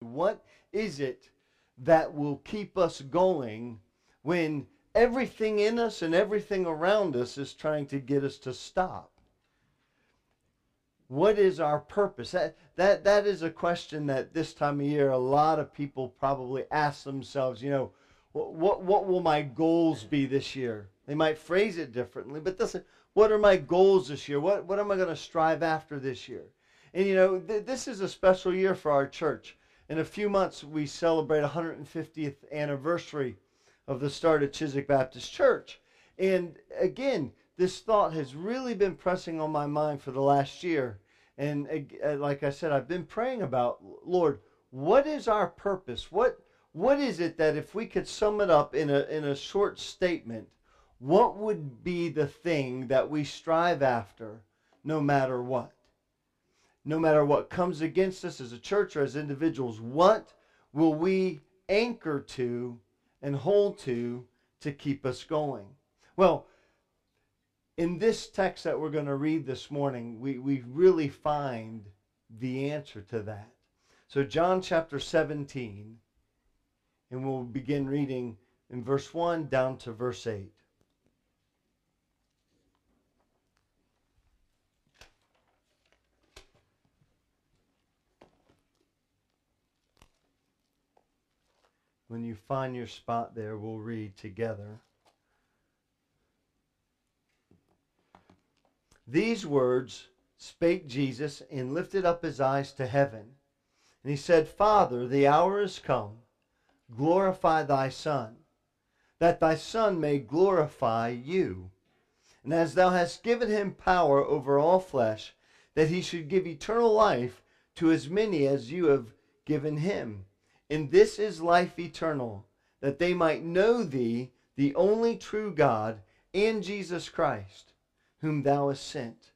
What is it that will keep us going when everything in us and everything around us is trying to get us to stop? What is our purpose? That, that, that is a question that this time of year a lot of people probably ask themselves, you know, what, what, what will my goals be this year? They might phrase it differently, but this, what are my goals this year? What, what am I going to strive after this year? And you know, th- this is a special year for our church. In a few months, we celebrate 150th anniversary of the start of Chiswick Baptist Church. And again, this thought has really been pressing on my mind for the last year. And uh, like I said, I've been praying about, Lord, what is our purpose? What what is it that if we could sum it up in a in a short statement, what would be the thing that we strive after no matter what? No matter what comes against us as a church or as individuals, what will we anchor to and hold to to keep us going? Well, in this text that we're going to read this morning, we, we really find the answer to that. So, John chapter 17, and we'll begin reading in verse 1 down to verse 8. When you find your spot there, we'll read together. These words spake Jesus and lifted up his eyes to heaven. And he said, Father, the hour is come. Glorify thy Son, that thy Son may glorify you. And as thou hast given him power over all flesh, that he should give eternal life to as many as you have given him. And this is life eternal, that they might know thee, the only true God, and Jesus Christ whom thou hast sent.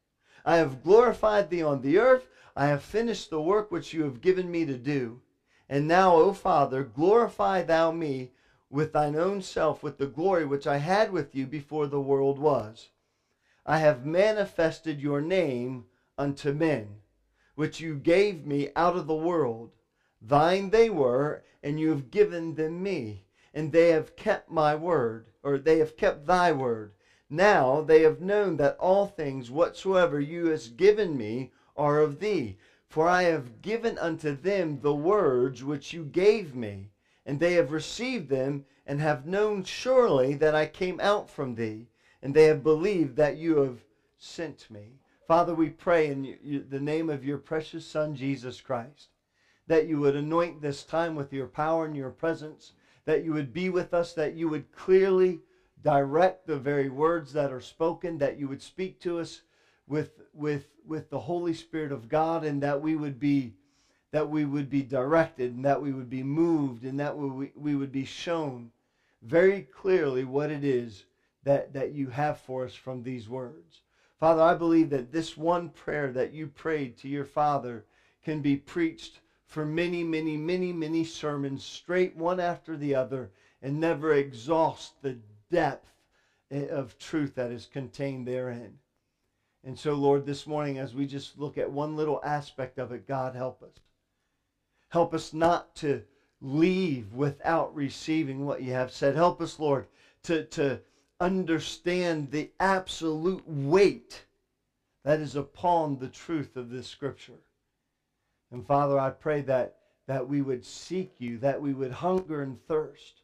I have glorified thee on the earth. I have finished the work which you have given me to do. And now, O Father, glorify thou me with thine own self, with the glory which I had with you before the world was. I have manifested your name unto men, which you gave me out of the world. Thine they were, and you have given them me, and they have kept my word, or they have kept thy word. Now they have known that all things whatsoever you hast given me are of thee. For I have given unto them the words which you gave me, and they have received them, and have known surely that I came out from thee, and they have believed that you have sent me. Father, we pray in the name of your precious Son, Jesus Christ, that you would anoint this time with your power and your presence, that you would be with us, that you would clearly direct the very words that are spoken, that you would speak to us with with with the Holy Spirit of God, and that we would be that we would be directed, and that we would be moved, and that we, we would be shown very clearly what it is that, that you have for us from these words. Father, I believe that this one prayer that you prayed to your Father can be preached for many, many, many, many sermons straight one after the other and never exhaust the depth eh, of truth that is contained therein. And so, Lord, this morning, as we just look at one little aspect of it, God, help us. Help us not to leave without receiving what you have said. Help us, Lord, to, to understand the absolute weight that is upon the truth of this scripture. And Father, I pray that, that we would seek you, that we would hunger and thirst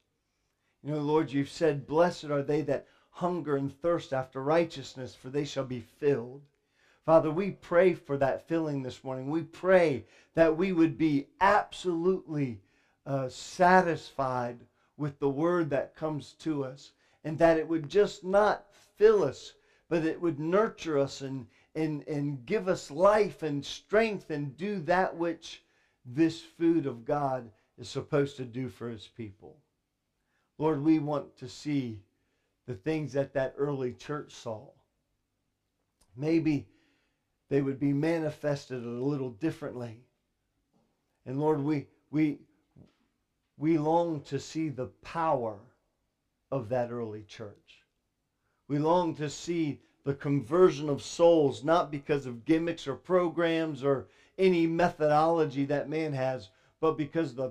you know, Lord, you've said, Blessed are they that hunger and thirst after righteousness, for they shall be filled. Father, we pray for that filling this morning. We pray that we would be absolutely uh, satisfied with the word that comes to us, and that it would just not fill us, but it would nurture us and, and, and give us life and strength and do that which this food of God is supposed to do for his people. Lord, we want to see the things that that early church saw. Maybe they would be manifested a little differently. And Lord, we we we long to see the power of that early church. We long to see the conversion of souls, not because of gimmicks or programs or any methodology that man has, but because the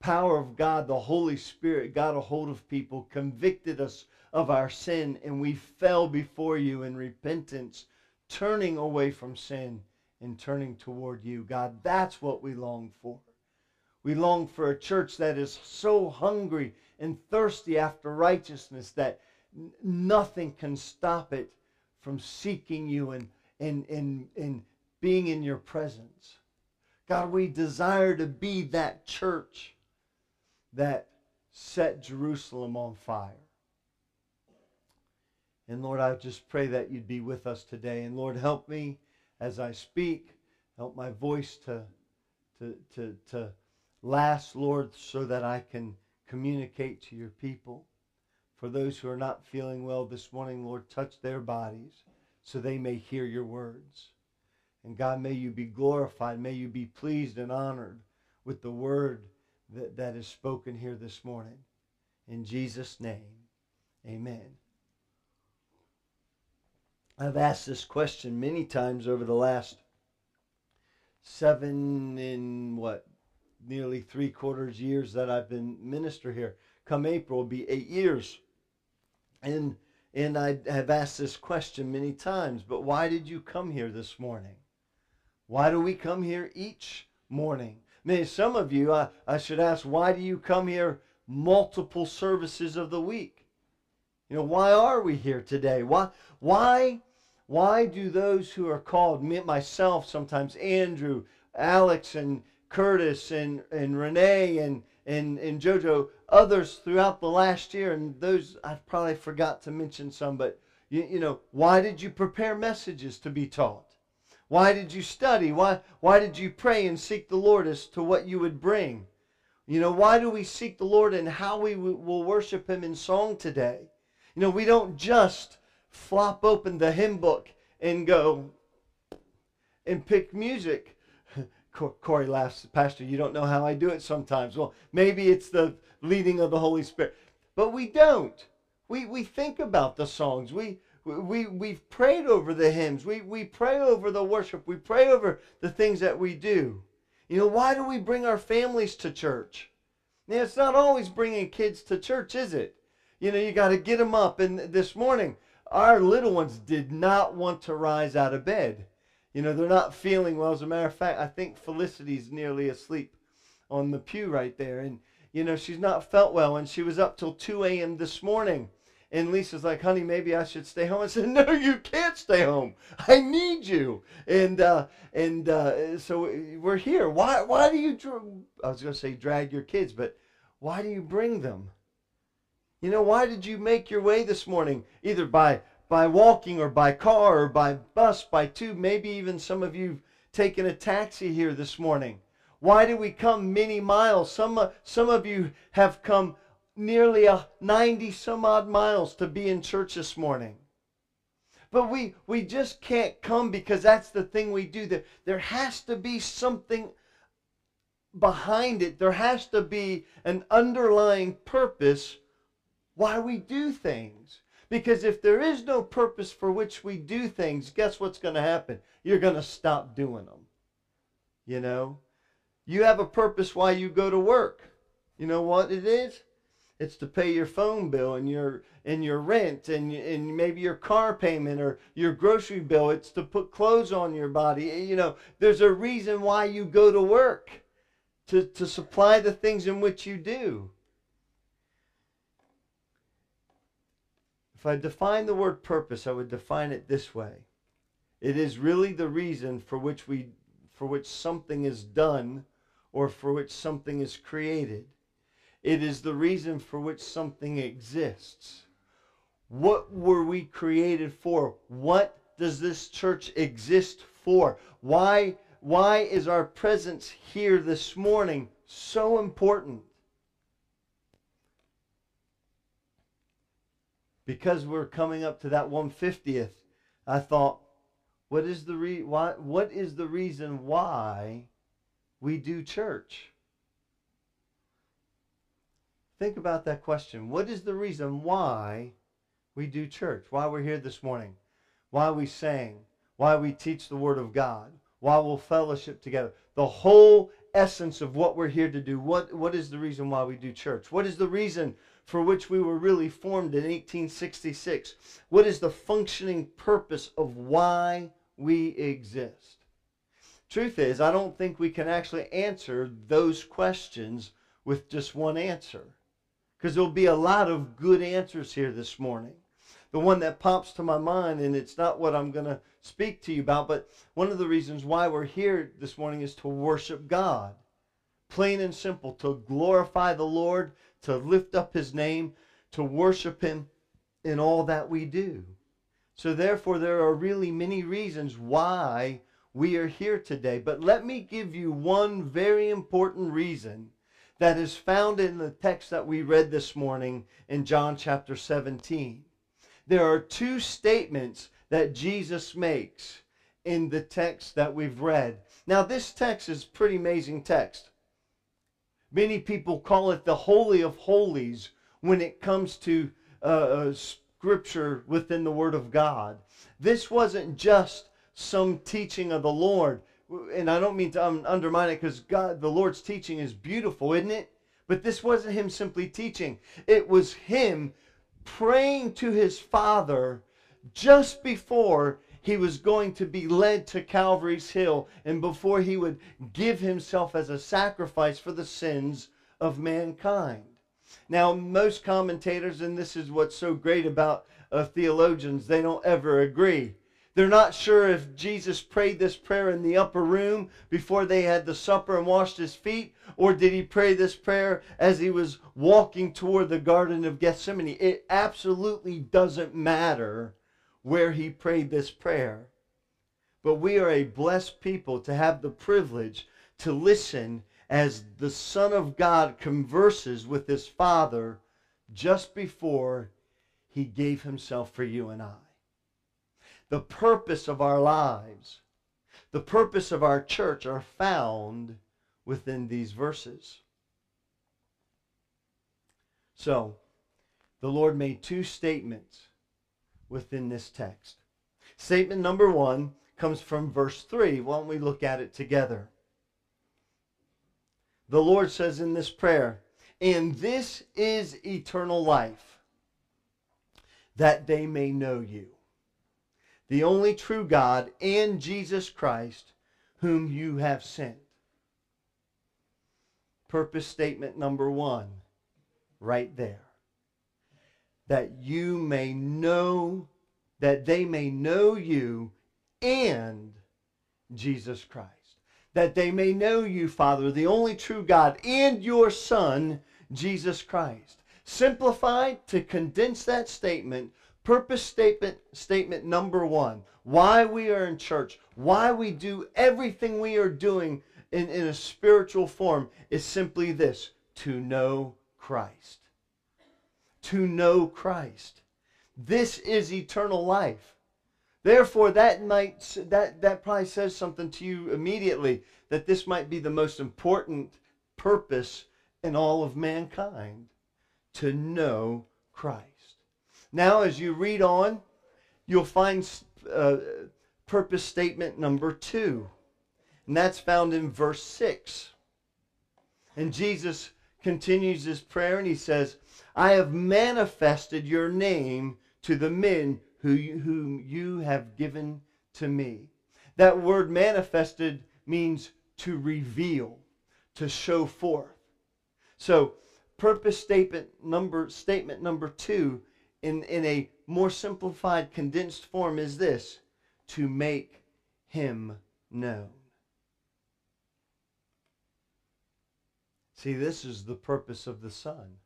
power of God, the Holy Spirit, got a hold of people, convicted us of our sin, and we fell before you in repentance, turning away from sin and turning toward you. God, that's what we long for. We long for a church that is so hungry and thirsty after righteousness that nothing can stop it from seeking you and, and, and, and being in your presence. God, we desire to be that church that set Jerusalem on fire. And Lord, I just pray that you'd be with us today. And Lord, help me as I speak. Help my voice to, to, to, to last, Lord, so that I can communicate to your people. For those who are not feeling well this morning, Lord, touch their bodies so they may hear your words. And God, may you be glorified. May you be pleased and honored with the word that, that is spoken here this morning. In Jesus' name, amen. I've asked this question many times over the last seven in what nearly three quarters years that I've been minister here. Come April will be eight years. And and I have asked this question many times, but why did you come here this morning? Why do we come here each morning? Maybe some of you, I, I should ask, why do you come here multiple services of the week? You know, why are we here today? Why, why, why do those who are called, me, myself, sometimes Andrew, Alex, and Curtis, and, and Renee, and, and, and JoJo, others throughout the last year, and those I probably forgot to mention some, but you, you know, why did you prepare messages to be taught? Why did you study? Why, why did you pray and seek the Lord as to what you would bring? You know, why do we seek the Lord and how we will worship Him in song today? You know, we don't just flop open the hymn book and go and pick music. Corey laughs, Pastor, you don't know how I do it sometimes. Well, maybe it's the leading of the Holy Spirit. But we don't. We, we think about the songs. We, we, we've prayed over the hymns. We, we pray over the worship. We pray over the things that we do. You know, why do we bring our families to church? Now, it's not always bringing kids to church, is it? You know, you got to get them up. And this morning, our little ones did not want to rise out of bed. You know, they're not feeling well. As a matter of fact, I think Felicity's nearly asleep on the pew right there. And, you know, she's not felt well. And she was up till 2 a.m. this morning and Lisa's like, honey, maybe I should stay home. I said, no, you can't stay home. I need you. And uh, and uh, so we're here. Why why do you? Dr- I was going to say drag your kids, but why do you bring them? You know, why did you make your way this morning, either by by walking or by car or by bus, by tube? Maybe even some of you've taken a taxi here this morning. Why did we come many miles? Some uh, some of you have come nearly a 90 some odd miles to be in church this morning. But we, we just can't come because that's the thing we do. There, there has to be something behind it. There has to be an underlying purpose why we do things. Because if there is no purpose for which we do things, guess what's going to happen? You're going to stop doing them. You know? You have a purpose why you go to work. You know what it is? It's to pay your phone bill and your and your rent and and maybe your car payment or your grocery bill. It's to put clothes on your body. You know, there's a reason why you go to work to to supply the things in which you do. If I define the word purpose, I would define it this way. It is really the reason for which we for which something is done or for which something is created. It is the reason for which something exists. What were we created for? What does this church exist for? Why, why is our presence here this morning so important? Because we're coming up to that 150th, I thought, what is the re- why, what is the reason why we do church? Think about that question. What is the reason why we do church? Why we're here this morning? Why we sing? Why we teach the Word of God? Why we'll fellowship together? The whole essence of what we're here to do. What, what is the reason why we do church? What is the reason for which we were really formed in 1866? What is the functioning purpose of why we exist? Truth is, I don't think we can actually answer those questions with just one answer. Because there'll be a lot of good answers here this morning. The one that pops to my mind, and it's not what I'm going to speak to you about, but one of the reasons why we're here this morning is to worship God. Plain and simple, to glorify the Lord, to lift up his name, to worship him in all that we do. So therefore, there are really many reasons why we are here today. But let me give you one very important reason that is found in the text that we read this morning in John chapter 17. There are two statements that Jesus makes in the text that we've read. Now, this text is pretty amazing text. Many people call it the Holy of Holies when it comes to uh, uh, scripture within the Word of God. This wasn't just some teaching of the Lord. And I don't mean to um, undermine it because God, the Lord's teaching is beautiful, isn't it? But this wasn't him simply teaching. It was him praying to his Father just before he was going to be led to Calvary's Hill and before he would give himself as a sacrifice for the sins of mankind. Now, most commentators, and this is what's so great about uh, theologians, they don't ever agree. They're not sure if Jesus prayed this prayer in the upper room before they had the supper and washed his feet, or did he pray this prayer as he was walking toward the Garden of Gethsemane. It absolutely doesn't matter where he prayed this prayer. But we are a blessed people to have the privilege to listen as the Son of God converses with his Father just before he gave himself for you and I the purpose of our lives, the purpose of our church are found within these verses. So, the Lord made two statements within this text. Statement number one comes from verse 3. Why don't we look at it together? The Lord says in this prayer, And this is eternal life, that they may know you the only true God, and Jesus Christ, whom you have sent. Purpose statement number one, right there. That you may know, that they may know you and Jesus Christ. That they may know you, Father, the only true God, and your Son, Jesus Christ. Simplified to condense that statement, Purpose statement, statement number one why we are in church, why we do everything we are doing in, in a spiritual form is simply this to know Christ. To know Christ. This is eternal life. Therefore, that might that that probably says something to you immediately that this might be the most important purpose in all of mankind to know Christ. Now, as you read on, you'll find uh, purpose statement number two, and that's found in verse 6. And Jesus continues his prayer and he says, I have manifested your name to the men who, whom you have given to me. That word manifested means to reveal, to show forth. So, purpose statement number statement number 2 in, in a more simplified, condensed form is this to make him known. See, this is the purpose of the Son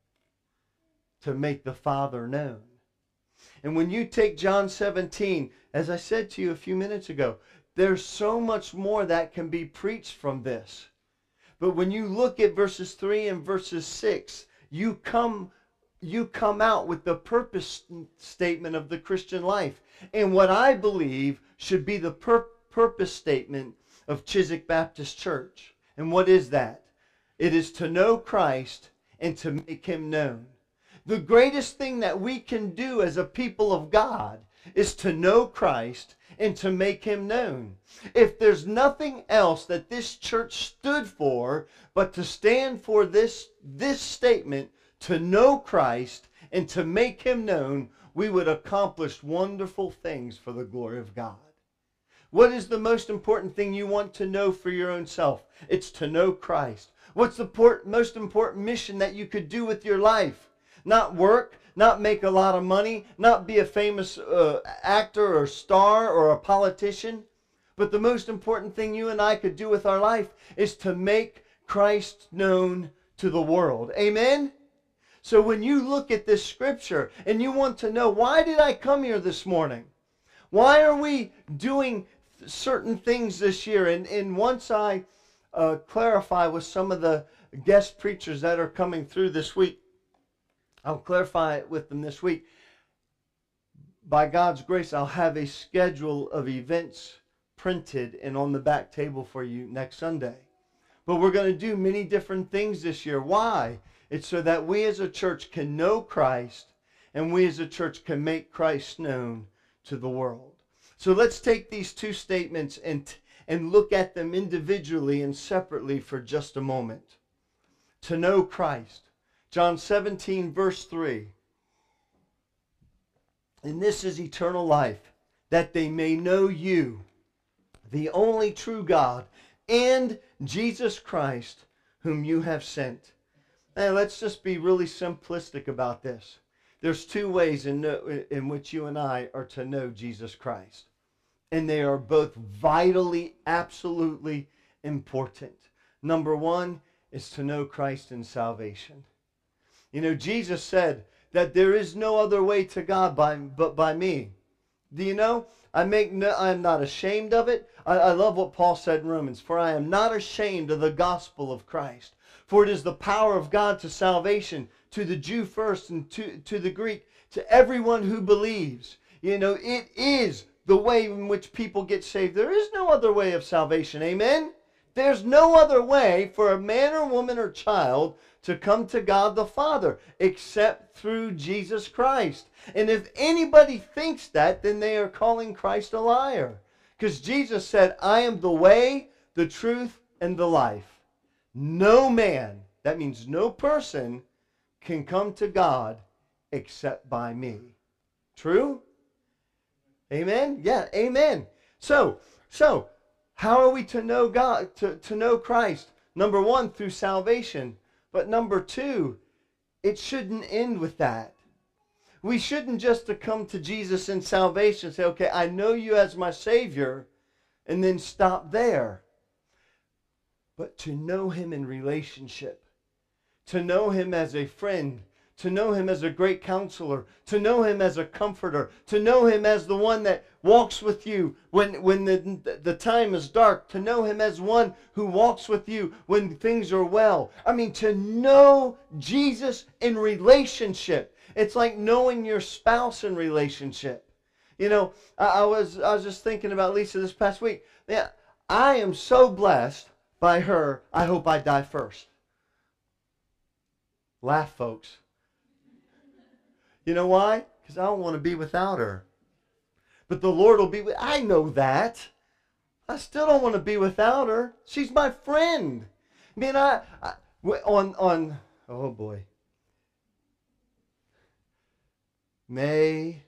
to make the Father known. And when you take John 17, as I said to you a few minutes ago, there's so much more that can be preached from this. But when you look at verses 3 and verses 6, you come you come out with the purpose statement of the Christian life. And what I believe should be the pur- purpose statement of Chiswick Baptist Church. And what is that? It is to know Christ and to make him known. The greatest thing that we can do as a people of God is to know Christ and to make him known. If there's nothing else that this church stood for but to stand for this, this statement, to know Christ and to make him known, we would accomplish wonderful things for the glory of God. What is the most important thing you want to know for your own self? It's to know Christ. What's the most important mission that you could do with your life? Not work, not make a lot of money, not be a famous uh, actor or star or a politician. But the most important thing you and I could do with our life is to make Christ known to the world. Amen? So when you look at this scripture and you want to know, why did I come here this morning? Why are we doing certain things this year? And, and once I uh, clarify with some of the guest preachers that are coming through this week, I'll clarify it with them this week. By God's grace, I'll have a schedule of events printed and on the back table for you next Sunday. But we're going to do many different things this year. Why? It's so that we as a church can know Christ and we as a church can make Christ known to the world. So let's take these two statements and, and look at them individually and separately for just a moment. To know Christ. John 17, verse 3. And this is eternal life, that they may know you, the only true God, and Jesus Christ, whom you have sent. Now, let's just be really simplistic about this. There's two ways in, in which you and I are to know Jesus Christ. And they are both vitally, absolutely important. Number one is to know Christ in salvation. You know, Jesus said that there is no other way to God by, but by me. Do you know? I make no, I am not ashamed of it. I, I love what Paul said in Romans. For I am not ashamed of the gospel of Christ. For it is the power of God to salvation, to the Jew first and to, to the Greek, to everyone who believes. You know, it is the way in which people get saved. There is no other way of salvation. Amen? There's no other way for a man or woman or child to come to God the Father except through Jesus Christ. And if anybody thinks that, then they are calling Christ a liar. Because Jesus said, I am the way, the truth, and the life. No man, that means no person, can come to God except by me. True? Amen? Yeah, amen. So, so, how are we to know God, to, to know Christ? Number one, through salvation. But number two, it shouldn't end with that. We shouldn't just to come to Jesus in salvation say, okay, I know you as my Savior, and then stop there but to know him in relationship, to know him as a friend, to know him as a great counselor, to know him as a comforter, to know him as the one that walks with you when, when the, the time is dark, to know him as one who walks with you when things are well. I mean, to know Jesus in relationship. It's like knowing your spouse in relationship. You know, I, I was I was just thinking about Lisa this past week. Yeah, I am so blessed by her, I hope I die first. Laugh, folks. You know why? Because I don't want to be without her. But the Lord will be with I know that. I still don't want to be without her. She's my friend. I mean, I, I on on oh boy. May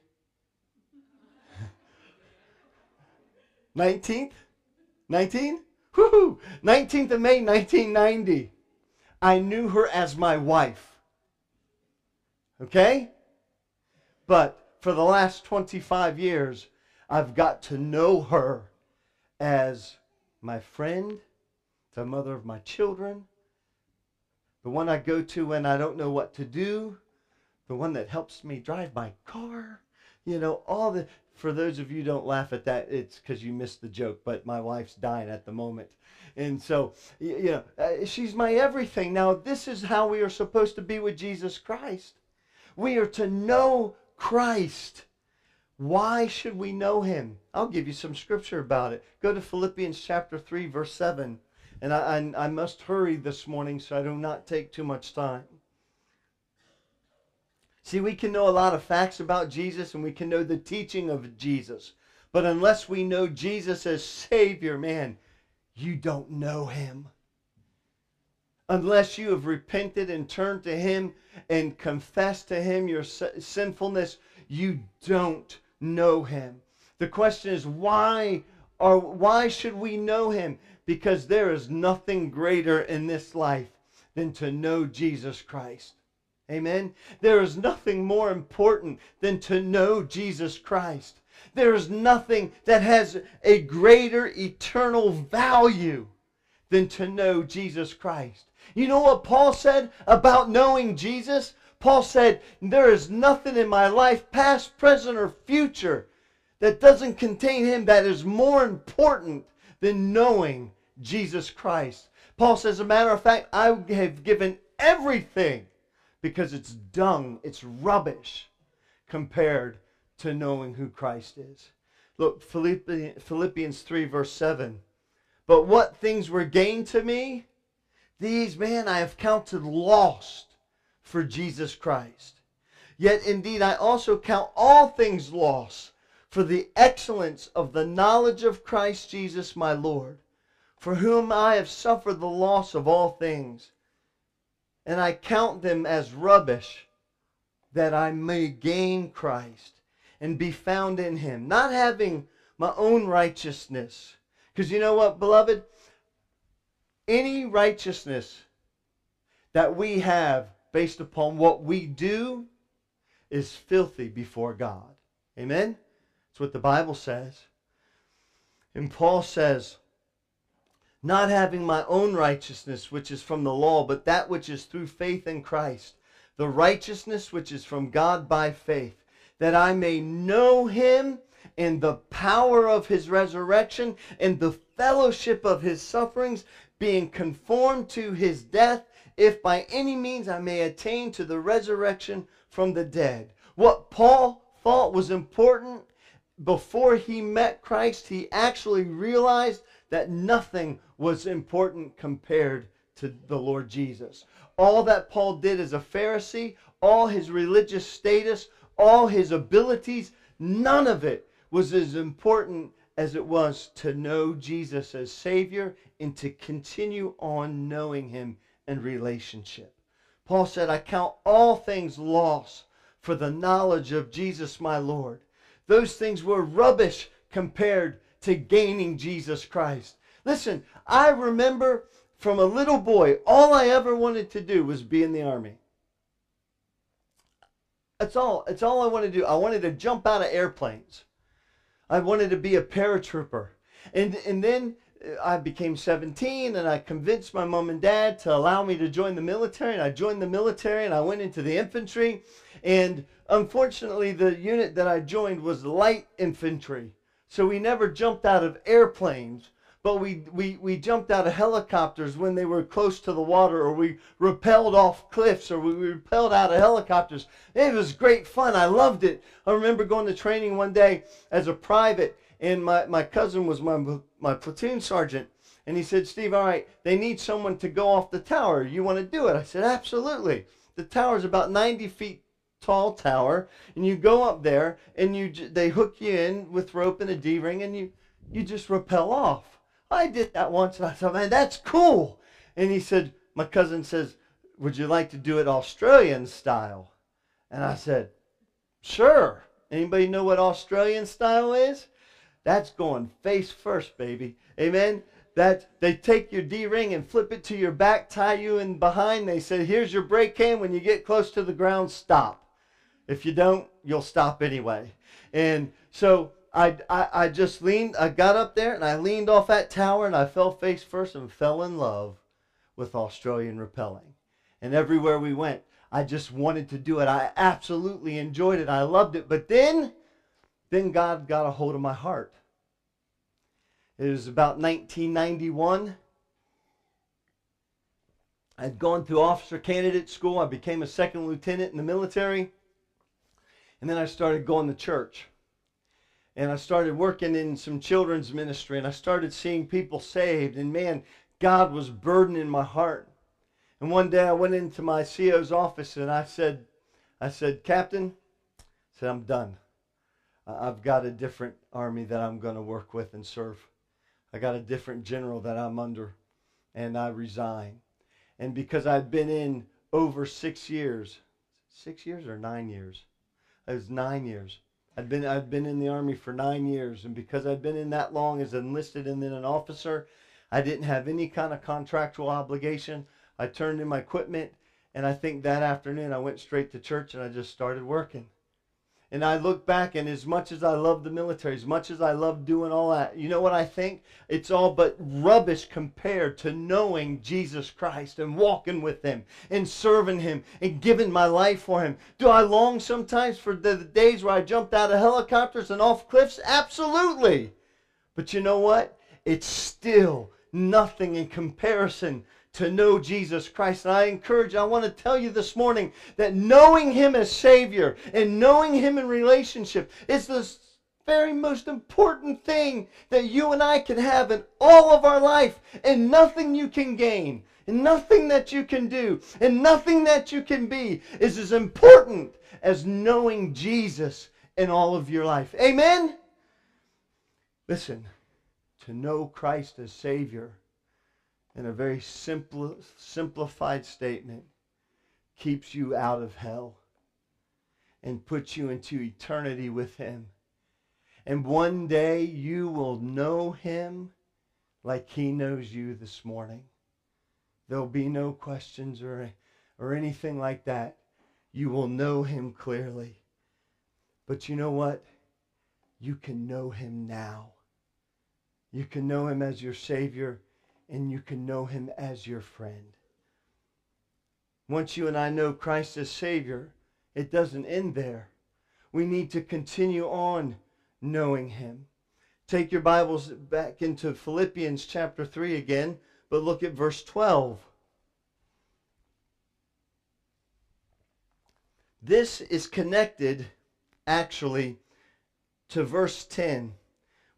19th? 19? Whoo! 19th of May, 1990. I knew her as my wife. Okay? But for the last 25 years, I've got to know her as my friend, the mother of my children, the one I go to when I don't know what to do, the one that helps me drive my car, you know, all the for those of you don't laugh at that, it's because you missed the joke. But my wife's dying at the moment, and so you know uh, she's my everything. Now this is how we are supposed to be with Jesus Christ. We are to know Christ. Why should we know him? I'll give you some scripture about it. Go to Philippians chapter 3, verse 7. And I, I, I must hurry this morning so I do not take too much time. See, we can know a lot of facts about Jesus and we can know the teaching of Jesus. But unless we know Jesus as Savior, man, you don't know him. Unless you have repented and turned to him and confessed to him your sinfulness, you don't know him. The question is why or why should we know him? Because there is nothing greater in this life than to know Jesus Christ. Amen. There is nothing more important than to know Jesus Christ. There is nothing that has a greater eternal value than to know Jesus Christ. You know what Paul said about knowing Jesus? Paul said, There is nothing in my life, past, present, or future, that doesn't contain him that is more important than knowing Jesus Christ. Paul says, as a matter of fact, I have given everything because it's dung, it's rubbish compared to knowing who Christ is. Look, Philippians 3, verse 7. But what things were gained to me, these, man, I have counted lost for Jesus Christ. Yet indeed I also count all things lost for the excellence of the knowledge of Christ Jesus my Lord, for whom I have suffered the loss of all things, and I count them as rubbish, that I may gain Christ and be found in him, not having my own righteousness. Because you know what, beloved? Any righteousness that we have based upon what we do is filthy before God. Amen? That's what the Bible says. And Paul says, not having my own righteousness, which is from the law, but that which is through faith in Christ, the righteousness which is from God by faith, that I may know him in the power of his resurrection and the fellowship of his sufferings, being conformed to his death, if by any means I may attain to the resurrection from the dead. What Paul thought was important before he met Christ, he actually realized that nothing was important compared to the Lord Jesus. All that Paul did as a Pharisee, all his religious status, all his abilities, none of it was as important as it was to know Jesus as Savior and to continue on knowing Him in relationship. Paul said, I count all things loss for the knowledge of Jesus my Lord. Those things were rubbish compared to gaining Jesus Christ. Listen, I remember from a little boy, all I ever wanted to do was be in the army. That's all. That's all I wanted to do. I wanted to jump out of airplanes. I wanted to be a paratrooper. And and then uh, I became 17 and I convinced my mom and dad to allow me to join the military and I joined the military and I went into the infantry and unfortunately, the unit that I joined was light infantry. So we never jumped out of airplanes, but we, we, we jumped out of helicopters when they were close to the water, or we rappelled off cliffs, or we rappelled out of helicopters. It was great fun. I loved it. I remember going to training one day as a private, and my, my cousin was my, my platoon sergeant. And he said, Steve, all right, they need someone to go off the tower. You want to do it? I said, absolutely. The tower is about 90 feet tall tower, and you go up there, and you they hook you in with rope and a D ring, and you you just rappel off. I did that once, and I thought, man, that's cool. And he said, my cousin says, would you like to do it Australian style? And I said, sure. Anybody know what Australian style is? That's going face first, baby. Amen. That they take your D ring and flip it to your back, tie you in behind. They said, here's your brake cam. When you get close to the ground, stop. If you don't, you'll stop anyway. And so I, I, I just leaned, I got up there and I leaned off that tower and I fell face first and fell in love with Australian rappelling. And everywhere we went, I just wanted to do it. I absolutely enjoyed it. I loved it. But then, then God got a hold of my heart. It was about 1991. I'd gone through officer candidate school. I became a second lieutenant in the military. And then I started going to church. And I started working in some children's ministry and I started seeing people saved. And man, God was burdening my heart. And one day I went into my CO's office and I said, I said, Captain, I said, I'm done. I've got a different army that I'm going to work with and serve. I got a different general that I'm under, and I resign. And because I'd been in over six years, six years or nine years? It was nine years. I'd been I'd been in the army for nine years, and because I'd been in that long as enlisted and then an officer, I didn't have any kind of contractual obligation. I turned in my equipment, and I think that afternoon I went straight to church and I just started working. And I look back, and as much as I love the military, as much as I love doing all that, you know what I think? It's all but rubbish compared to knowing Jesus Christ and walking with Him and serving Him and giving my life for Him. Do I long sometimes for the days where I jumped out of helicopters and off cliffs? Absolutely. But you know what? It's still nothing in comparison to know Jesus Christ. And I encourage, I want to tell you this morning that knowing Him as Savior and knowing Him in relationship is the very most important thing that you and I can have in all of our life, and nothing you can gain. And nothing that you can do and nothing that you can be is as important as knowing Jesus in all of your life. Amen? Listen, to know Christ as Savior in a very simple, simplified statement, keeps you out of hell and puts you into eternity with Him. And one day you will know Him like He knows you this morning. There'll be no questions or, or anything like that. You will know Him clearly. But you know what? You can know Him now. You can know Him as your Savior and you can know him as your friend. Once you and I know Christ as Savior, it doesn't end there. We need to continue on knowing him. Take your Bibles back into Philippians chapter 3 again, but look at verse 12. This is connected actually to verse 10,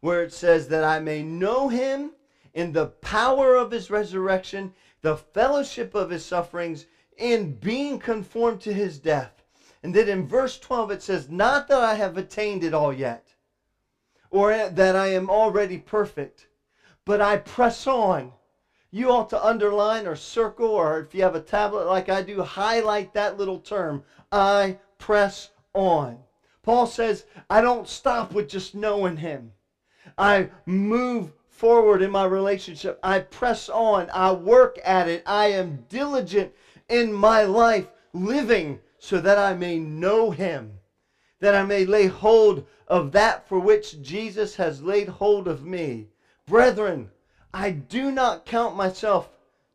where it says that I may know him in the power of his resurrection, the fellowship of his sufferings, in being conformed to his death. And then in verse 12 it says, Not that I have attained it all yet, or that I am already perfect, but I press on. You ought to underline or circle, or if you have a tablet like I do, highlight that little term. I press on. Paul says, I don't stop with just knowing him. I move forward in my relationship. I press on. I work at it. I am diligent in my life, living so that I may know him, that I may lay hold of that for which Jesus has laid hold of me. Brethren, I do not count myself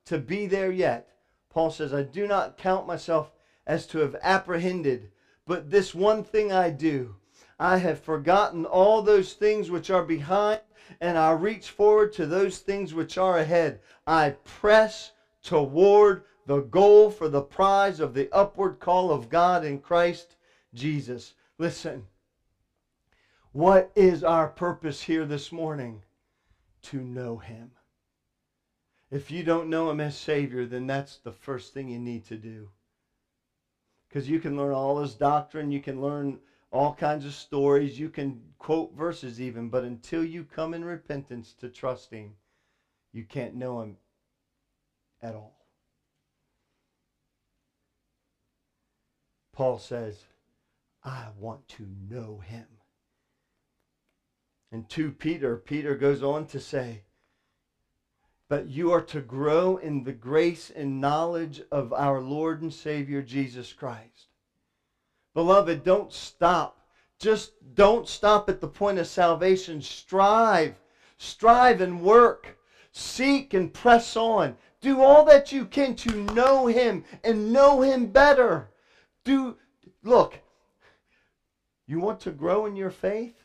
to be there yet. Paul says, I do not count myself as to have apprehended, but this one thing I do. I have forgotten all those things which are behind and I reach forward to those things which are ahead. I press toward the goal for the prize of the upward call of God in Christ Jesus. Listen, what is our purpose here this morning? To know Him. If you don't know Him as Savior, then that's the first thing you need to do. Because you can learn all His doctrine, you can learn all kinds of stories. You can quote verses even, but until you come in repentance to trusting, you can't know Him at all. Paul says, I want to know Him. And to Peter, Peter goes on to say, but you are to grow in the grace and knowledge of our Lord and Savior Jesus Christ. Beloved, don't stop. Just don't stop at the point of salvation. Strive. Strive and work. Seek and press on. Do all that you can to know him and know him better. Do look. You want to grow in your faith?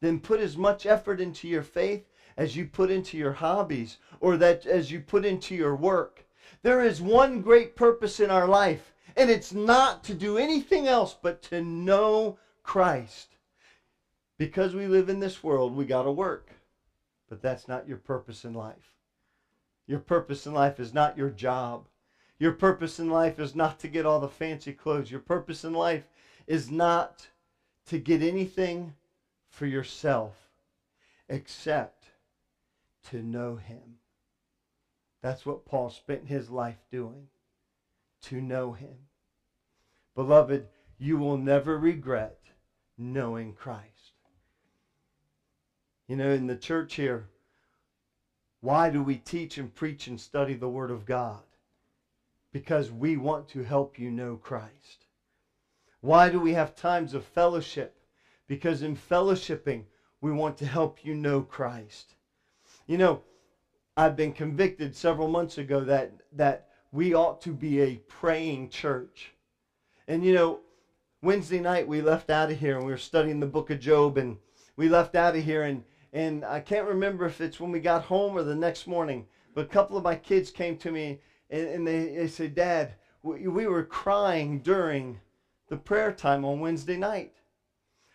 Then put as much effort into your faith as you put into your hobbies or that as you put into your work. There is one great purpose in our life, and it's not to do anything else but to know Christ. Because we live in this world, we got to work. But that's not your purpose in life. Your purpose in life is not your job. Your purpose in life is not to get all the fancy clothes. Your purpose in life is not to get anything for yourself except to know him. That's what Paul spent his life doing, to know him. Beloved, you will never regret knowing Christ. You know, in the church here, why do we teach and preach and study the Word of God? Because we want to help you know Christ. Why do we have times of fellowship? Because in fellowshipping, we want to help you know Christ. You know, I've been convicted several months ago that, that we ought to be a praying church. And you know, Wednesday night we left out of here and we were studying the book of Job and we left out of here and, and I can't remember if it's when we got home or the next morning, but a couple of my kids came to me and, and they, they said, Dad, we, we were crying during the prayer time on Wednesday night.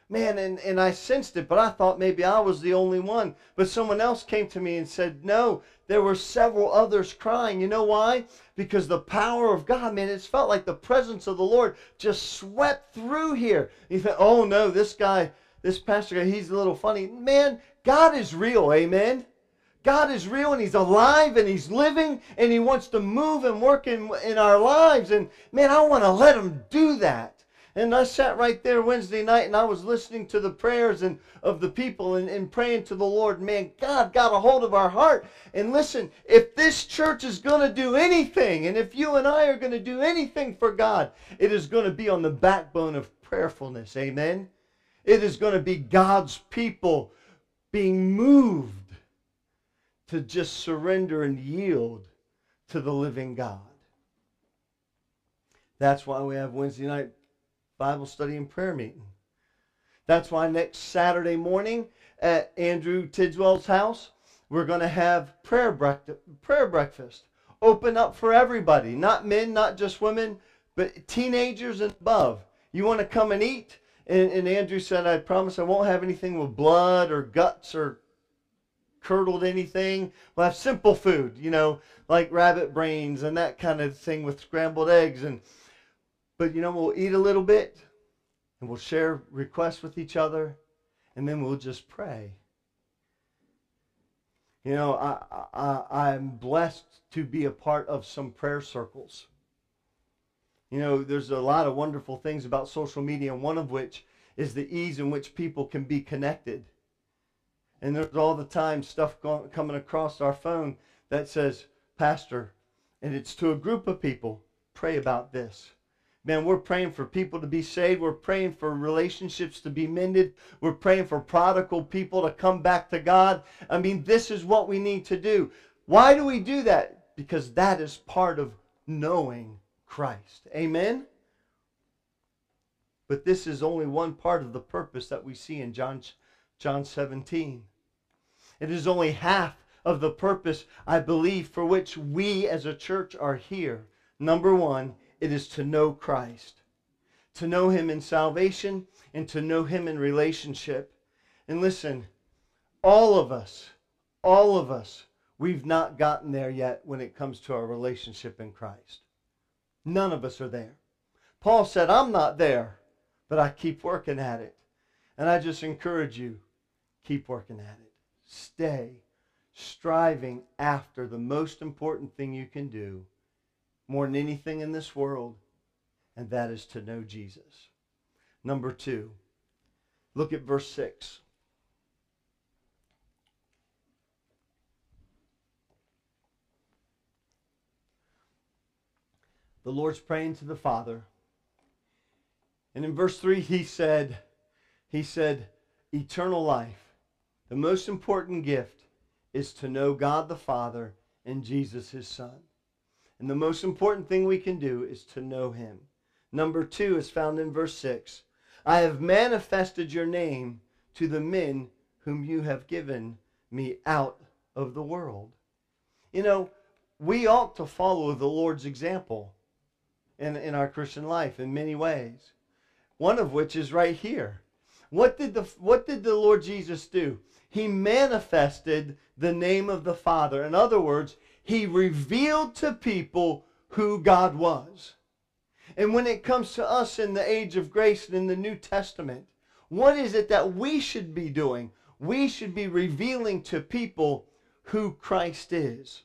Man, and, and I sensed it, but I thought maybe I was the only one. But someone else came to me and said, No, there were several others crying. You know why? Because the power of God, man, it's felt like the presence of the Lord just swept through here. You think, Oh no, this guy, this pastor guy, he's a little funny. Man, God is real, amen. God is real and He's alive and He's living and He wants to move and work in, in our lives. And man, I want to let Him do that. And I sat right there Wednesday night and I was listening to the prayers and of the people and, and praying to the Lord. Man, God got a hold of our heart. And listen, if this church is going to do anything, and if you and I are going to do anything for God, it is going to be on the backbone of prayerfulness. Amen. It is going to be God's people being moved to just surrender and yield to the living God. That's why we have Wednesday night Bible study and prayer meeting. That's why next Saturday morning at Andrew Tidswell's house, we're going to have prayer, breakfast, prayer breakfast. Open up for everybody, not men, not just women, but teenagers and above. You want to come and eat? And, and Andrew said, I promise I won't have anything with blood or guts or curdled anything. We'll have simple food, you know, like rabbit brains and that kind of thing with scrambled eggs and but you know, we'll eat a little bit and we'll share requests with each other and then we'll just pray. You know, I, I, I'm blessed to be a part of some prayer circles. You know, there's a lot of wonderful things about social media, one of which is the ease in which people can be connected. And there's all the time stuff going, coming across our phone that says, Pastor, and it's to a group of people, pray about this. Man, we're praying for people to be saved. We're praying for relationships to be mended. We're praying for prodigal people to come back to God. I mean, this is what we need to do. Why do we do that? Because that is part of knowing Christ. Amen? But this is only one part of the purpose that we see in John, John 17. It is only half of the purpose, I believe, for which we as a church are here. Number one, it is to know Christ, to know Him in salvation and to know Him in relationship. And listen, all of us, all of us, we've not gotten there yet when it comes to our relationship in Christ. None of us are there. Paul said, I'm not there, but I keep working at it. And I just encourage you, keep working at it. Stay striving after the most important thing you can do more than anything in this world, and that is to know Jesus. Number two, look at verse 6. The Lord's praying to the Father. And in verse 3 he said, he said, eternal life. The most important gift is to know God the Father and Jesus his Son. And the most important thing we can do is to know him. Number two is found in verse 6. I have manifested your name to the men whom you have given me out of the world. You know, we ought to follow the Lord's example in, in our Christian life in many ways. One of which is right here. What did the what did the Lord Jesus do? He manifested the name of the Father. In other words, he revealed to people who God was. And when it comes to us in the age of grace and in the New Testament, what is it that we should be doing? We should be revealing to people who Christ is.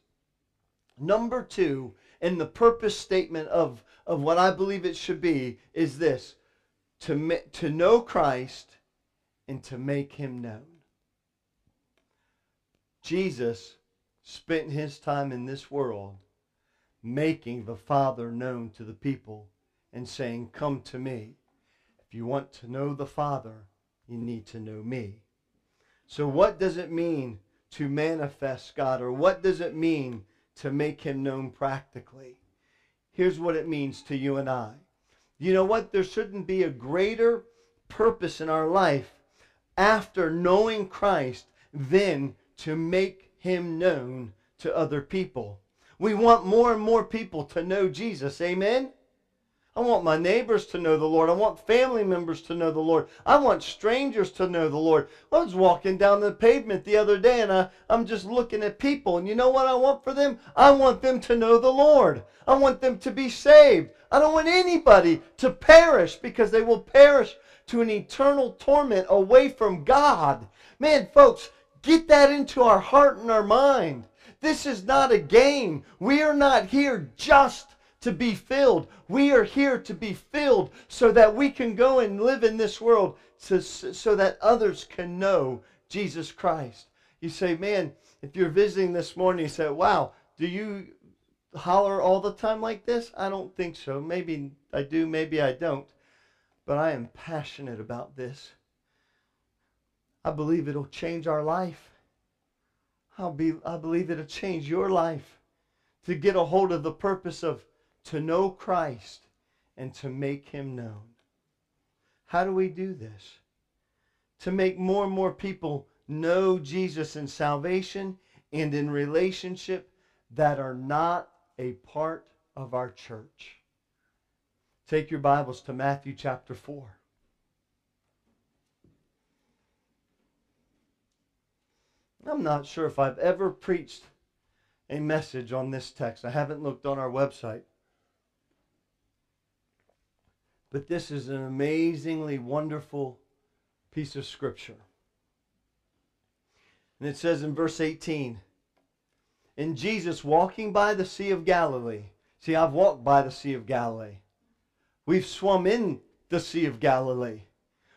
Number two, and the purpose statement of, of what I believe it should be is this to, to know Christ and to make him known. Jesus spent his time in this world making the Father known to the people and saying, Come to me. If you want to know the Father, you need to know me. So, what does it mean to manifest God, or what does it mean to make him known practically? Here's what it means to you and I. You know what? There shouldn't be a greater purpose in our life after knowing Christ than to make him known to other people. We want more and more people to know Jesus. Amen? I want my neighbors to know the Lord. I want family members to know the Lord. I want strangers to know the Lord. I was walking down the pavement the other day and I, I'm just looking at people. And you know what I want for them? I want them to know the Lord. I want them to be saved. I don't want anybody to perish because they will perish to an eternal torment away from God. Man, folks, get that into our heart and our mind. This is not a game. We are not here just to be filled. We are here to be filled so that we can go and live in this world to, so that others can know Jesus Christ. You say, man, if you're visiting this morning, you say, wow, do you holler all the time like this? I don't think so. Maybe I do, maybe I don't. But I am passionate about this. I believe it'll change our life. I'll be, I believe it'll change your life to get a hold of the purpose of to know Christ and to make him known. How do we do this? To make more and more people know Jesus in salvation and in relationship that are not a part of our church. Take your Bibles to Matthew chapter 4. I'm not sure if I've ever preached a message on this text. I haven't looked on our website. But this is an amazingly wonderful piece of scripture. And it says in verse 18, in Jesus walking by the Sea of Galilee. See, I've walked by the Sea of Galilee. We've swum in the Sea of Galilee.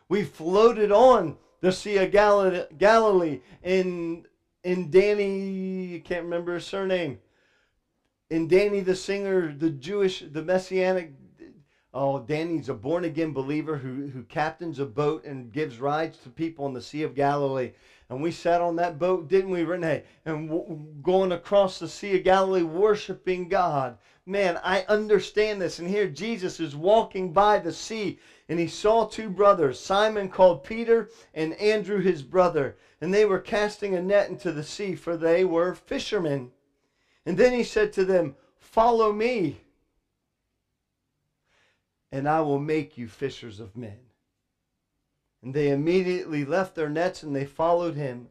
We've floated on the Sea of Galilee in in Danny, I can't remember his surname. In Danny the singer, the Jewish, the Messianic Oh, Danny's a born again believer who, who captains a boat and gives rides to people on the Sea of Galilee. And we sat on that boat, didn't we, Renee? And w- going across the Sea of Galilee, worshiping God. Man, I understand this. And here Jesus is walking by the sea, and he saw two brothers, Simon called Peter and Andrew his brother. And they were casting a net into the sea, for they were fishermen. And then he said to them, Follow me and I will make you fishers of men. And they immediately left their nets and they followed him.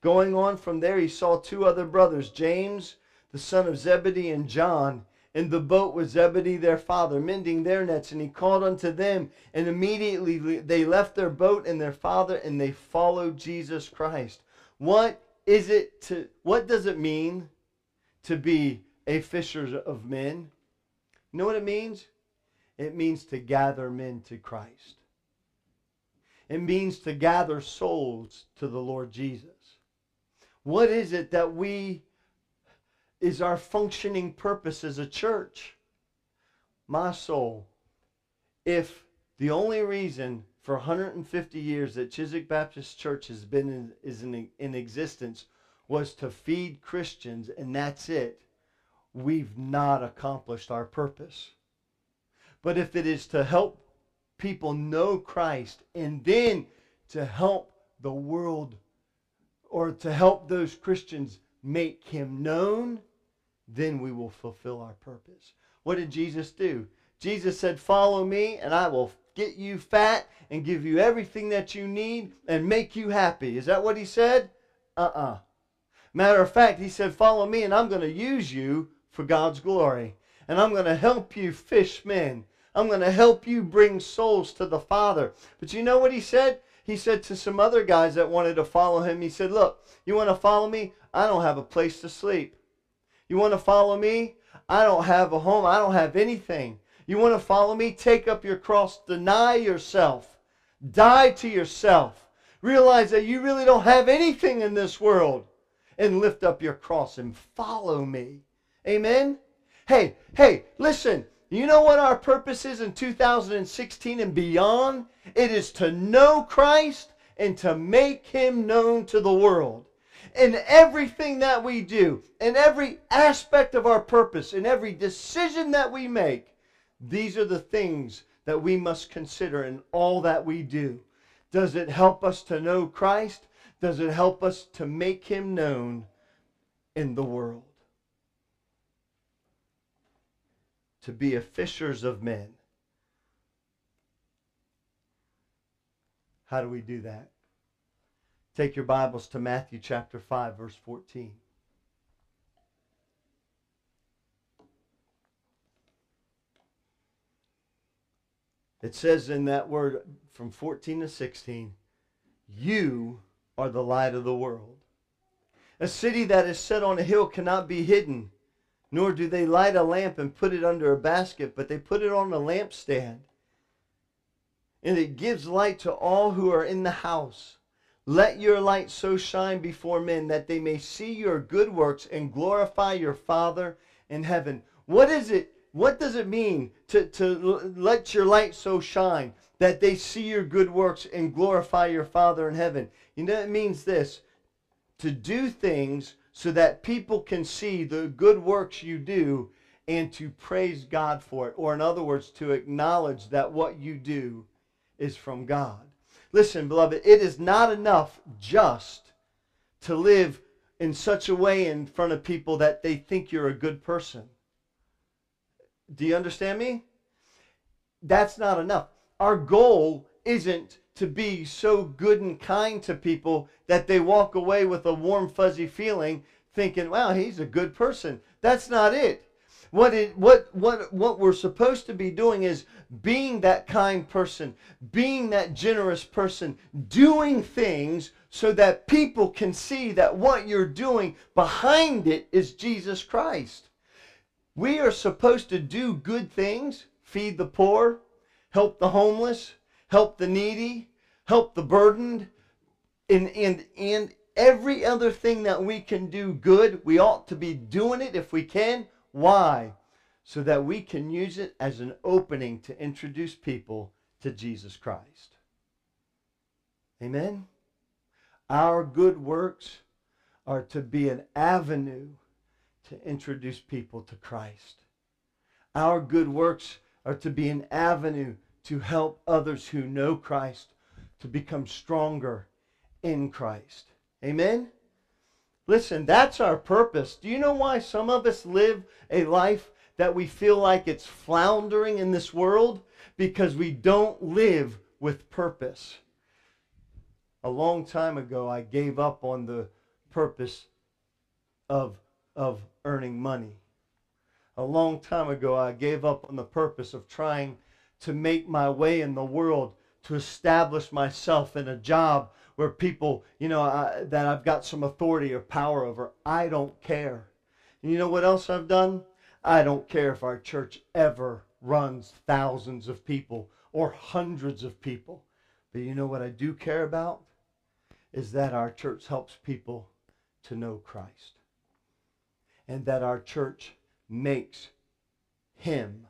Going on from there, he saw two other brothers, James, the son of Zebedee, and John, in the boat with Zebedee their father, mending their nets. And he called unto them, and immediately they left their boat and their father, and they followed Jesus Christ. What is it to, what does it mean to be a fisher of men? You know what it means? It means to gather men to Christ. It means to gather souls to the Lord Jesus. What is it that we is our functioning purpose as a church? My soul, if the only reason for 150 years that Chiswick Baptist Church has been in, is in, in existence was to feed Christians and that's it, we've not accomplished our purpose. But if it is to help people know Christ and then to help the world or to help those Christians make him known, then we will fulfill our purpose. What did Jesus do? Jesus said, Follow me, and I will get you fat and give you everything that you need and make you happy. Is that what he said? Uh uh-uh. uh Matter of fact, he said, Follow me, and I'm going to use you for God's glory. and I'm going to help you fish men. I'm going to help you bring souls to the Father. But you know what he said? He said to some other guys that wanted to follow him, he said, Look, you want to follow me? I don't have a place to sleep. You want to follow me? I don't have a home. I don't have anything. You want to follow me? Take up your cross, deny yourself, die to yourself. Realize that you really don't have anything in this world and lift up your cross and follow me. Amen? Hey, hey, listen. You know what our purpose is in 2016 and beyond? It is to know Christ and to make him known to the world. In everything that we do, in every aspect of our purpose, in every decision that we make, these are the things that we must consider in all that we do. Does it help us to know Christ? Does it help us to make him known in the world? To be a fishers of men. How do we do that? Take your Bibles to Matthew chapter 5, verse 14. It says in that word from 14 to 16, You are the light of the world. A city that is set on a hill cannot be hidden, nor do they light a lamp and put it under a basket, but they put it on a lampstand. And it gives light to all who are in the house. Let your light so shine before men that they may see your good works and glorify your Father in heaven. What is it? What does it mean to, to let your light so shine that they see your good works and glorify your Father in heaven? You know, it means this to do things so that people can see the good works you do and to praise God for it. Or, in other words, to acknowledge that what you do is from God. Listen, beloved, it is not enough just to live in such a way in front of people that they think you're a good person. Do you understand me? That's not enough. Our goal isn't to be so good and kind to people that they walk away with a warm, fuzzy feeling thinking, wow, he's a good person. That's not it. What it what what what we're supposed to be doing is being that kind person, being that generous person, doing things so that people can see that what you're doing behind it is Jesus Christ. We are supposed to do good things, feed the poor, help the homeless, help the needy, help the burdened, and, and, and every other thing that we can do good, we ought to be doing it if we can. Why? So that we can use it as an opening to introduce people to Jesus Christ. Amen? Our good works are to be an avenue to introduce people to Christ. Our good works are to be an avenue to help others who know Christ to become stronger in Christ. Amen? Listen, that's our purpose. Do you know why some of us live a life that we feel like it's floundering in this world? Because we don't live with purpose. A long time ago, I gave up on the purpose of, of earning money. A long time ago, I gave up on the purpose of trying to make my way in the world, to establish myself in a job where people, you know, I, that I've got some authority or power over. I don't care. And you know what else I've done? I don't care if our church ever runs thousands of people or hundreds of people. But you know what I do care about? Is that our church helps people to know Christ. And that our church makes him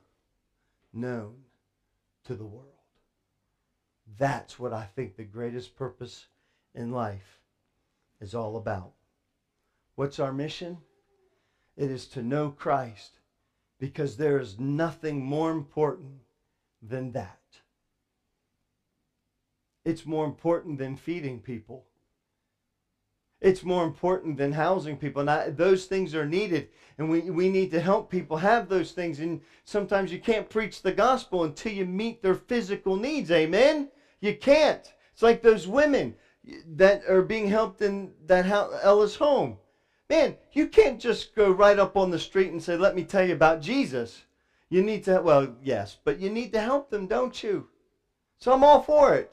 known to the world. That's what I think the greatest purpose in life is all about. What's our mission? It is to know Christ because there is nothing more important than that. It's more important than feeding people. It's more important than housing people. Now, those things are needed, and we, we need to help people have those things. And sometimes you can't preach the gospel until you meet their physical needs. Amen? You can't. It's like those women that are being helped in that Ella's home. Man, you can't just go right up on the street and say, let me tell you about Jesus. You need to, well, yes, but you need to help them, don't you? So I'm all for it.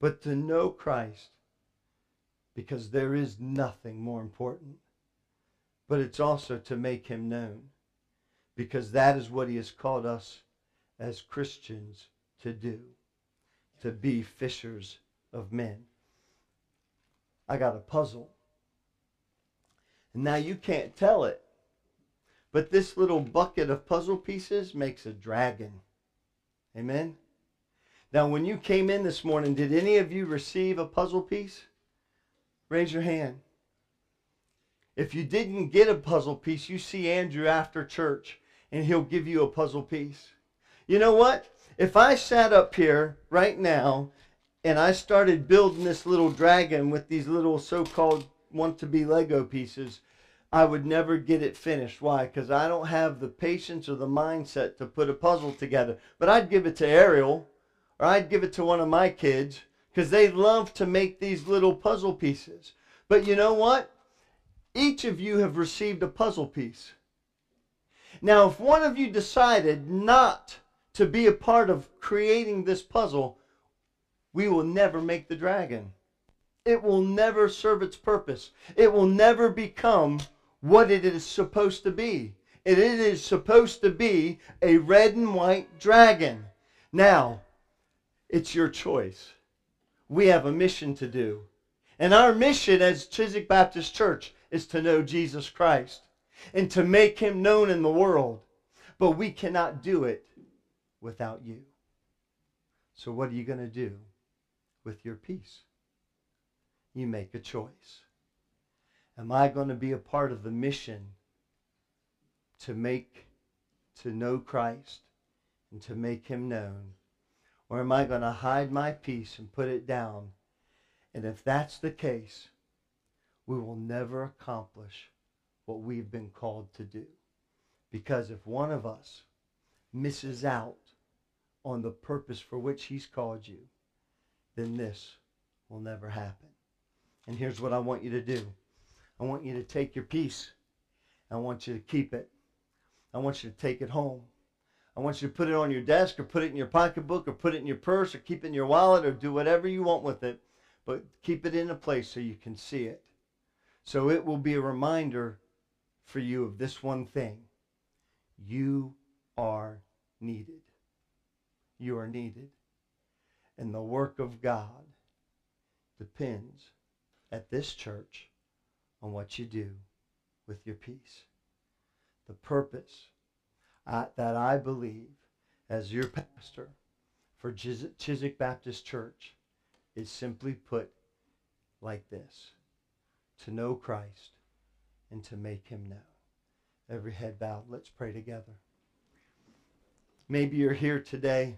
But to know Christ, because there is nothing more important. But it's also to make him known, because that is what he has called us as Christians to do, to be fishers of men. I got a puzzle. And now you can't tell it. But this little bucket of puzzle pieces makes a dragon. Amen? Now, when you came in this morning, did any of you receive a puzzle piece? Raise your hand. If you didn't get a puzzle piece, you see Andrew after church and he'll give you a puzzle piece. You know what? If I sat up here right now and I started building this little dragon with these little so called want to be Lego pieces, I would never get it finished. Why? Because I don't have the patience or the mindset to put a puzzle together. But I'd give it to Ariel or I'd give it to one of my kids because they love to make these little puzzle pieces. But you know what? Each of you have received a puzzle piece. Now, if one of you decided not to be a part of creating this puzzle, we will never make the dragon. It will never serve its purpose. It will never become what it is supposed to be. It is supposed to be a red and white dragon. Now, it's your choice. We have a mission to do. And our mission as Chiswick Baptist Church is to know Jesus Christ and to make him known in the world. But we cannot do it without you. So what are you going to do with your piece? You make a choice. Am I going to be a part of the mission to make, to know Christ and to make him known? Or am I going to hide my piece and put it down? And if that's the case, we will never accomplish what we've been called to do. Because if one of us misses out on the purpose for which he's called you, then this will never happen. And here's what I want you to do. I want you to take your piece. I want you to keep it. I want you to take it home. I want you to put it on your desk or put it in your pocketbook or put it in your purse or keep it in your wallet or do whatever you want with it. But keep it in a place so you can see it. So it will be a reminder for you of this one thing. You are needed. You are needed. And the work of God depends at this church on what you do with your piece. The purpose I, that I believe as your pastor for Chiswick Baptist Church is simply put like this to know Christ and to make him known. Every head bowed. Let's pray together. Maybe you're here today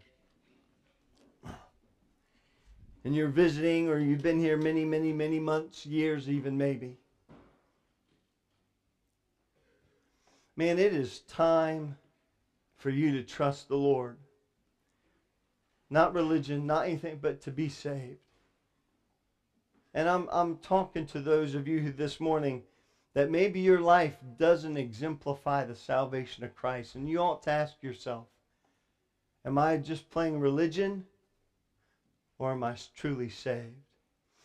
and you're visiting or you've been here many, many, many months, years even maybe. Man, it is time for you to trust the Lord. Not religion, not anything, but to be saved. And I'm, I'm talking to those of you this morning that maybe your life doesn't exemplify the salvation of Christ. And you ought to ask yourself, am I just playing religion or am I truly saved?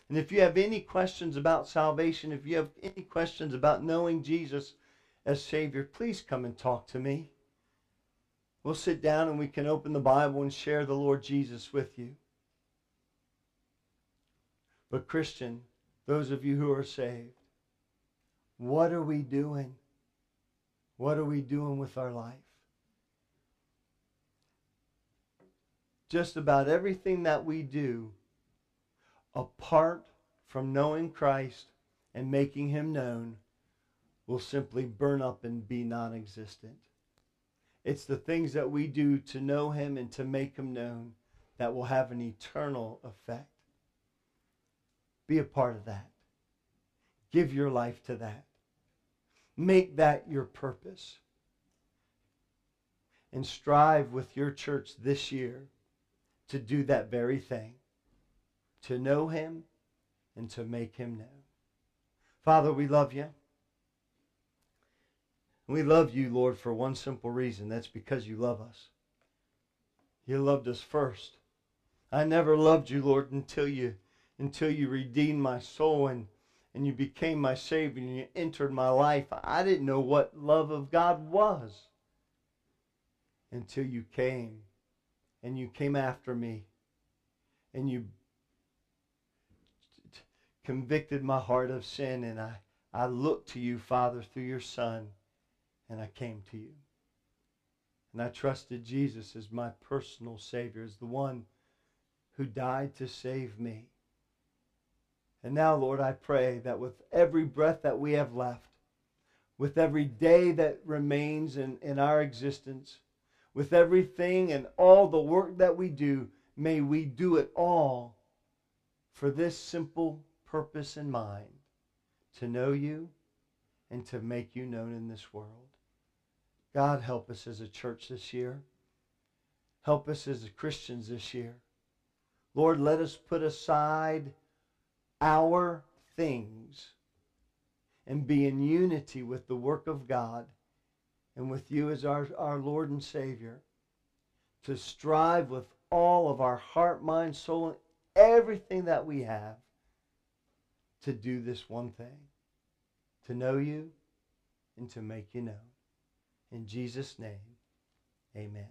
And if you have any questions about salvation, if you have any questions about knowing Jesus as Savior, please come and talk to me. We'll sit down and we can open the Bible and share the Lord Jesus with you. But, Christian, those of you who are saved, what are we doing? What are we doing with our life? Just about everything that we do, apart from knowing Christ and making him known, will simply burn up and be non existent. It's the things that we do to know him and to make him known that will have an eternal effect. Be a part of that. Give your life to that. Make that your purpose. And strive with your church this year to do that very thing. To know him and to make him known. Father, we love you. We love you, Lord, for one simple reason. That's because you love us. You loved us first. I never loved you, Lord, until you until you redeemed my soul and, and you became my Savior and you entered my life. I didn't know what love of God was until you came and you came after me and you convicted my heart of sin and I, I looked to you, Father, through your Son, and I came to you. And I trusted Jesus as my personal Savior, as the one who died to save me. And now, Lord, I pray that with every breath that we have left, with every day that remains in, in our existence, with everything and all the work that we do, may we do it all for this simple purpose in mind to know you and to make you known in this world. God, help us as a church this year. Help us as Christians this year. Lord, let us put aside our things and be in unity with the work of God and with you as our, our Lord and Savior. To strive with all of our heart, mind, soul, and everything that we have to do this one thing to know you and to make you known. In Jesus' name, amen.